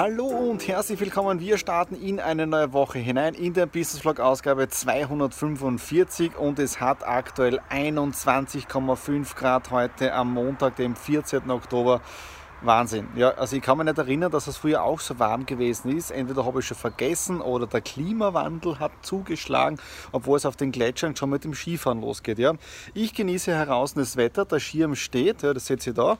Hallo und herzlich willkommen. Wir starten in eine neue Woche hinein in der Business Vlog Ausgabe 245 und es hat aktuell 21,5 Grad heute am Montag, dem 14. Oktober. Wahnsinn. Ja, also ich kann mich nicht erinnern, dass es früher auch so warm gewesen ist. Entweder habe ich schon vergessen oder der Klimawandel hat zugeschlagen, obwohl es auf den Gletschern schon mit dem Skifahren losgeht. Ja. Ich genieße heraus das Wetter, der Schirm steht, ja, das seht ihr da.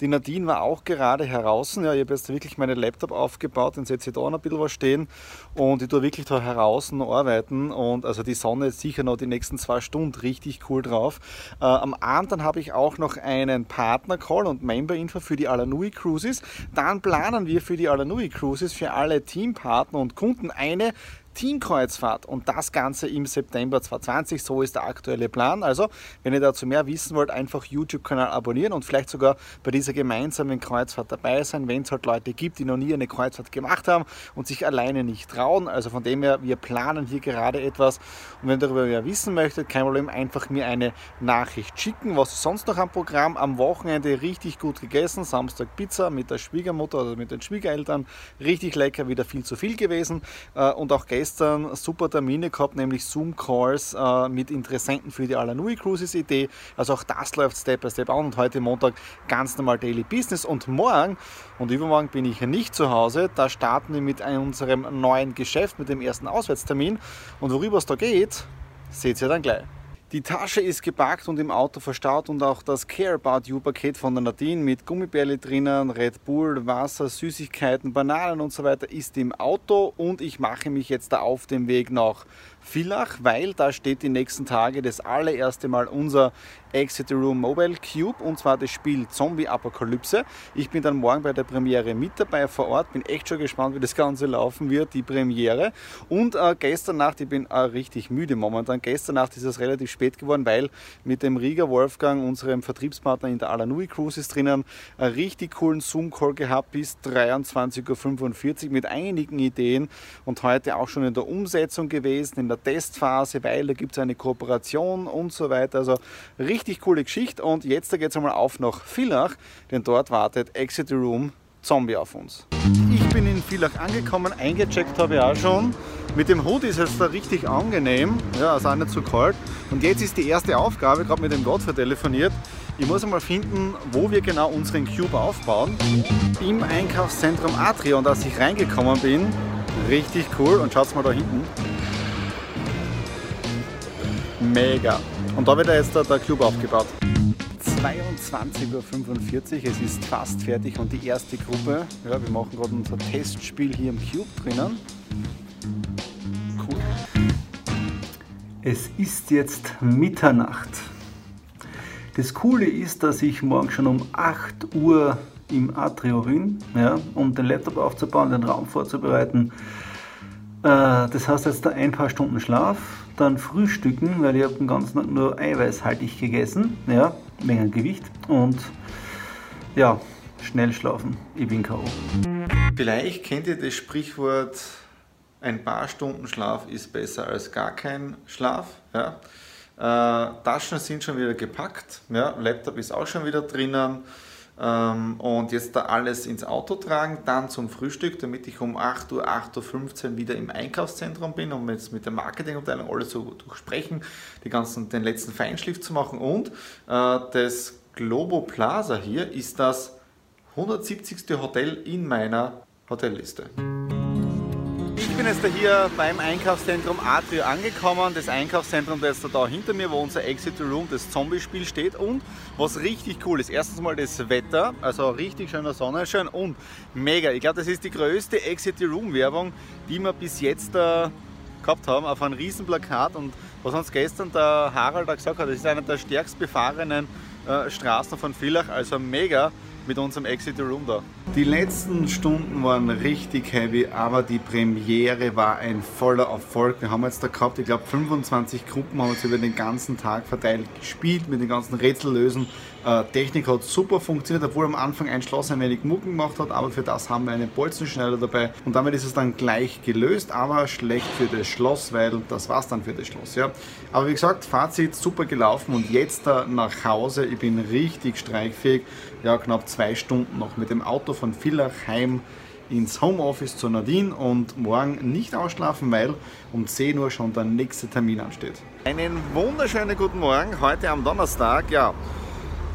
Die Nadine war auch gerade heraus. Ja, ich habe jetzt wirklich meinen Laptop aufgebaut, den seht ihr da noch ein bisschen was stehen. Und ich tue wirklich da heraus arbeiten. Und also die Sonne ist sicher noch die nächsten zwei Stunden richtig cool drauf. Äh, am Abend dann habe ich auch noch einen Partner-Call und Member-Info für die Alanu Alanui Cruises. Dann planen wir für die Alanui Cruises für alle Teampartner und Kunden eine Teamkreuzfahrt und das Ganze im September 2020. So ist der aktuelle Plan. Also, wenn ihr dazu mehr wissen wollt, einfach YouTube-Kanal abonnieren und vielleicht sogar bei dieser gemeinsamen Kreuzfahrt dabei sein, wenn es halt Leute gibt, die noch nie eine Kreuzfahrt gemacht haben und sich alleine nicht trauen. Also von dem her, wir planen hier gerade etwas. Und wenn ihr darüber mehr wissen möchtet, kein Problem, einfach mir eine Nachricht schicken. Was ist sonst noch am Programm? Am Wochenende richtig gut gegessen. Samstag Pizza mit der Schwiegermutter oder mit den Schwiegereltern. Richtig lecker, wieder viel zu viel gewesen. Äh, und auch gestern gestern super Termine gehabt, nämlich Zoom-Calls äh, mit Interessenten für die Alanui Cruises Idee. Also auch das läuft Step by Step an und heute Montag ganz normal Daily Business. Und morgen und übermorgen bin ich nicht zu Hause. Da starten wir mit unserem neuen Geschäft, mit dem ersten Auswärtstermin. Und worüber es da geht, seht ihr dann gleich. Die Tasche ist gepackt und im Auto verstaut und auch das Care About You Paket von der Nadine mit Gummibärli drinnen, Red Bull, Wasser, Süßigkeiten, Bananen und so weiter ist im Auto und ich mache mich jetzt da auf dem Weg nach Villach, weil da steht die nächsten Tage das allererste Mal unser Exit Room Mobile Cube und zwar das Spiel Zombie Apokalypse. Ich bin dann morgen bei der Premiere mit dabei vor Ort, bin echt schon gespannt, wie das Ganze laufen wird, die Premiere. Und äh, gestern Nacht, ich bin äh, richtig müde momentan, gestern Nacht ist es relativ spät geworden, weil mit dem Rieger Wolfgang, unserem Vertriebspartner in der Alanui Cruises drinnen, einen richtig coolen Zoom-Call gehabt bis 23.45 Uhr mit einigen Ideen und heute auch schon in der Umsetzung gewesen, in der Testphase, weil da gibt es eine Kooperation und so weiter. Also richtig coole Geschichte. Und jetzt geht es einmal auf nach Villach, denn dort wartet Exit Room Zombie auf uns. Ich bin in Villach angekommen, eingecheckt habe ich auch schon. Mit dem Hut ist es da richtig angenehm, ja, also auch nicht zu kalt. Und jetzt ist die erste Aufgabe, gerade mit dem Gottfried telefoniert. Ich muss einmal finden, wo wir genau unseren Cube aufbauen. Im Einkaufszentrum Atrion, als ich reingekommen bin. Richtig cool. Und schaut mal da hinten. Mega. Und da wird jetzt der Club aufgebaut. 22.45 Uhr, es ist fast fertig und die erste Gruppe, ja, wir machen gerade unser Testspiel hier im Cube drinnen. Es ist jetzt Mitternacht. Das Coole ist, dass ich morgen schon um 8 Uhr im Atrio bin, ja, um den Laptop aufzubauen, den Raum vorzubereiten. Äh, das heißt jetzt ein paar Stunden Schlaf, dann frühstücken, weil ich habe den ganzen Tag nur eiweißhaltig gegessen, ja, wegen Gewicht und ja, schnell schlafen. Ich bin K.O. Vielleicht kennt ihr das Sprichwort, ein paar Stunden Schlaf ist besser als gar kein Schlaf. Ja. Äh, Taschen sind schon wieder gepackt, ja, Laptop ist auch schon wieder drinnen. Ähm, und jetzt da alles ins Auto tragen, dann zum Frühstück, damit ich um 8 Uhr, 8.15 Uhr wieder im Einkaufszentrum bin, um jetzt mit der Marketingabteilung alles zu durchsprechen, die ganzen, den letzten Feinschliff zu machen. Und äh, das Globo Plaza hier ist das 170. Hotel in meiner Hotelliste bin jetzt hier beim Einkaufszentrum Atrio angekommen. Das Einkaufszentrum, das ist da hinter mir, wo unser Exit Room, das Zombie-Spiel steht. Und was richtig cool ist, erstens mal das Wetter, also richtig schöner Sonnenschein und mega. Ich glaube, das ist die größte Exit Room Werbung, die wir bis jetzt äh, gehabt haben, auf einem riesen Plakat. Und was uns gestern der Harald da gesagt hat, das ist eine der stärkst befahrenen äh, Straßen von Villach, also mega mit unserem Exit Room da. Die letzten Stunden waren richtig heavy, aber die Premiere war ein voller Erfolg. Wir haben jetzt da gehabt, ich glaube 25 Gruppen haben uns über den ganzen Tag verteilt gespielt mit den ganzen Rätsellösen. Äh, Technik hat super funktioniert, obwohl am Anfang ein Schloss ein wenig Mucken gemacht hat, aber für das haben wir einen Bolzenschneider dabei und damit ist es dann gleich gelöst, aber schlecht für das Schloss, weil das war es dann für das Schloss. Ja. Aber wie gesagt, Fazit super gelaufen und jetzt da nach Hause, ich bin richtig streichfähig, ja knapp zwei Stunden noch mit dem Auto von Villach heim ins Homeoffice zu Nadine und morgen nicht ausschlafen, weil um 10 Uhr schon der nächste Termin ansteht. Einen wunderschönen guten Morgen heute am Donnerstag. Ja,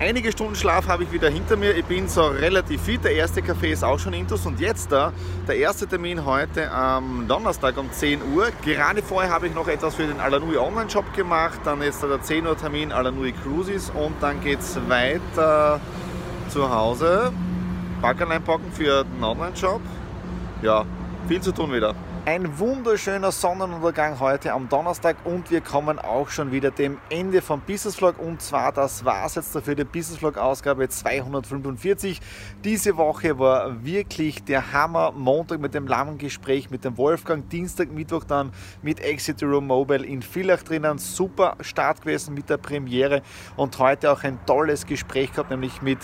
Einige Stunden Schlaf habe ich wieder hinter mir. Ich bin so relativ fit. Der erste Kaffee ist auch schon intus. Und jetzt da, der erste Termin heute am Donnerstag um 10 Uhr. Gerade vorher habe ich noch etwas für den Alanui Online Shop gemacht. Dann ist da der 10 Uhr Termin Alanui Cruises. Und dann geht es weiter zu Hause. Backern einpacken für den Online Shop. Ja, viel zu tun wieder. Ein wunderschöner Sonnenuntergang heute am Donnerstag und wir kommen auch schon wieder dem Ende vom Business Vlog und zwar das war es jetzt dafür die Business Vlog Ausgabe 245. Diese Woche war wirklich der Hammer. Montag mit dem langen Gespräch mit dem Wolfgang, Dienstag, Mittwoch dann mit Exit Room Mobile in Villach drinnen. Super Start gewesen mit der Premiere und heute auch ein tolles Gespräch gehabt, nämlich mit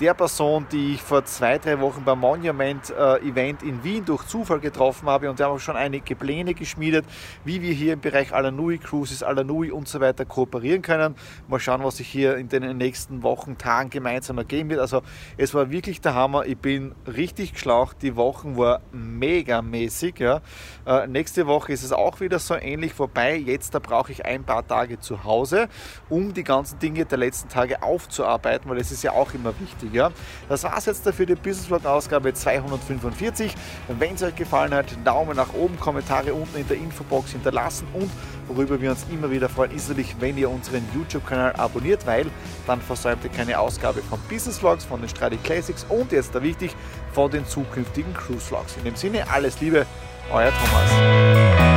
der Person, die ich vor zwei, drei Wochen beim Monument-Event äh, in Wien durch Zufall getroffen habe. Und wir haben auch schon einige Pläne geschmiedet, wie wir hier im Bereich Alanui Cruises, Alanui und so weiter kooperieren können. Mal schauen, was sich hier in den nächsten Wochen, Tagen gemeinsam ergeben wird. Also es war wirklich der Hammer. Ich bin richtig geschlaucht. Die Wochen war mega mäßig. Ja. Äh, nächste Woche ist es auch wieder so ähnlich vorbei. Jetzt da brauche ich ein paar Tage zu Hause, um die ganzen Dinge der letzten Tage aufzuarbeiten, weil es ist ja auch immer wichtig. Ja. Das war es jetzt dafür, die Business Vlog Ausgabe 245. Wenn es euch gefallen hat, Daumen nach oben, Kommentare unten in der Infobox hinterlassen und worüber wir uns immer wieder freuen, ist natürlich, wenn ihr unseren YouTube-Kanal abonniert, weil dann versäumt ihr keine Ausgabe von Business Vlogs, von den Stradi Classics und jetzt da wichtig, von den zukünftigen Cruise Vlogs. In dem Sinne, alles Liebe, euer Thomas.